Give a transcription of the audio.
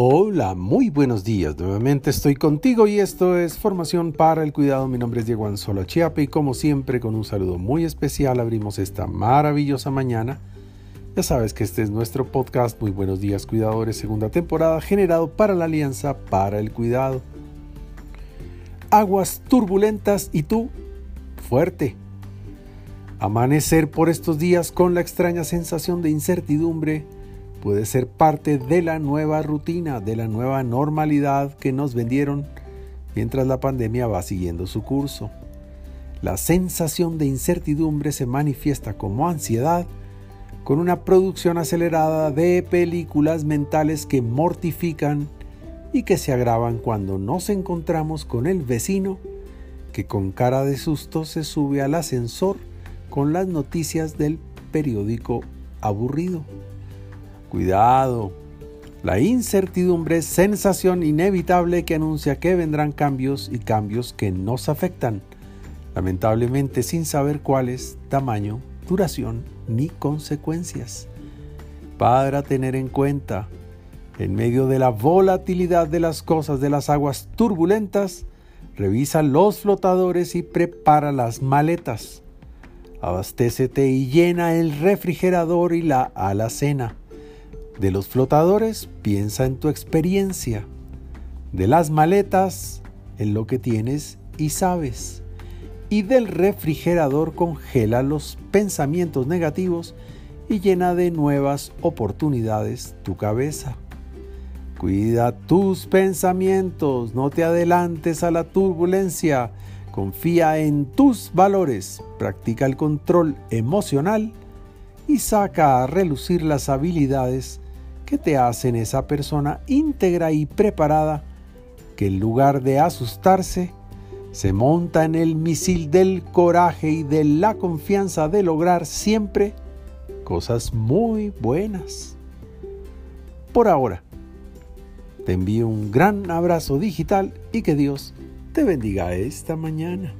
Hola, muy buenos días. Nuevamente estoy contigo y esto es Formación para el Cuidado. Mi nombre es Diego Anzola Chiape y como siempre con un saludo muy especial abrimos esta maravillosa mañana. Ya sabes que este es nuestro podcast Muy buenos días cuidadores, segunda temporada generado para la Alianza para el Cuidado. Aguas turbulentas y tú fuerte. Amanecer por estos días con la extraña sensación de incertidumbre puede ser parte de la nueva rutina, de la nueva normalidad que nos vendieron mientras la pandemia va siguiendo su curso. La sensación de incertidumbre se manifiesta como ansiedad con una producción acelerada de películas mentales que mortifican y que se agravan cuando nos encontramos con el vecino que con cara de susto se sube al ascensor con las noticias del periódico aburrido. Cuidado. La incertidumbre es sensación inevitable que anuncia que vendrán cambios y cambios que nos afectan, lamentablemente sin saber cuáles, tamaño, duración ni consecuencias. Para tener en cuenta, en medio de la volatilidad de las cosas de las aguas turbulentas, revisa los flotadores y prepara las maletas. Abastécete y llena el refrigerador y la alacena. De los flotadores, piensa en tu experiencia. De las maletas, en lo que tienes y sabes. Y del refrigerador congela los pensamientos negativos y llena de nuevas oportunidades tu cabeza. Cuida tus pensamientos, no te adelantes a la turbulencia, confía en tus valores, practica el control emocional y saca a relucir las habilidades que te hacen esa persona íntegra y preparada que en lugar de asustarse, se monta en el misil del coraje y de la confianza de lograr siempre cosas muy buenas. Por ahora, te envío un gran abrazo digital y que Dios te bendiga esta mañana.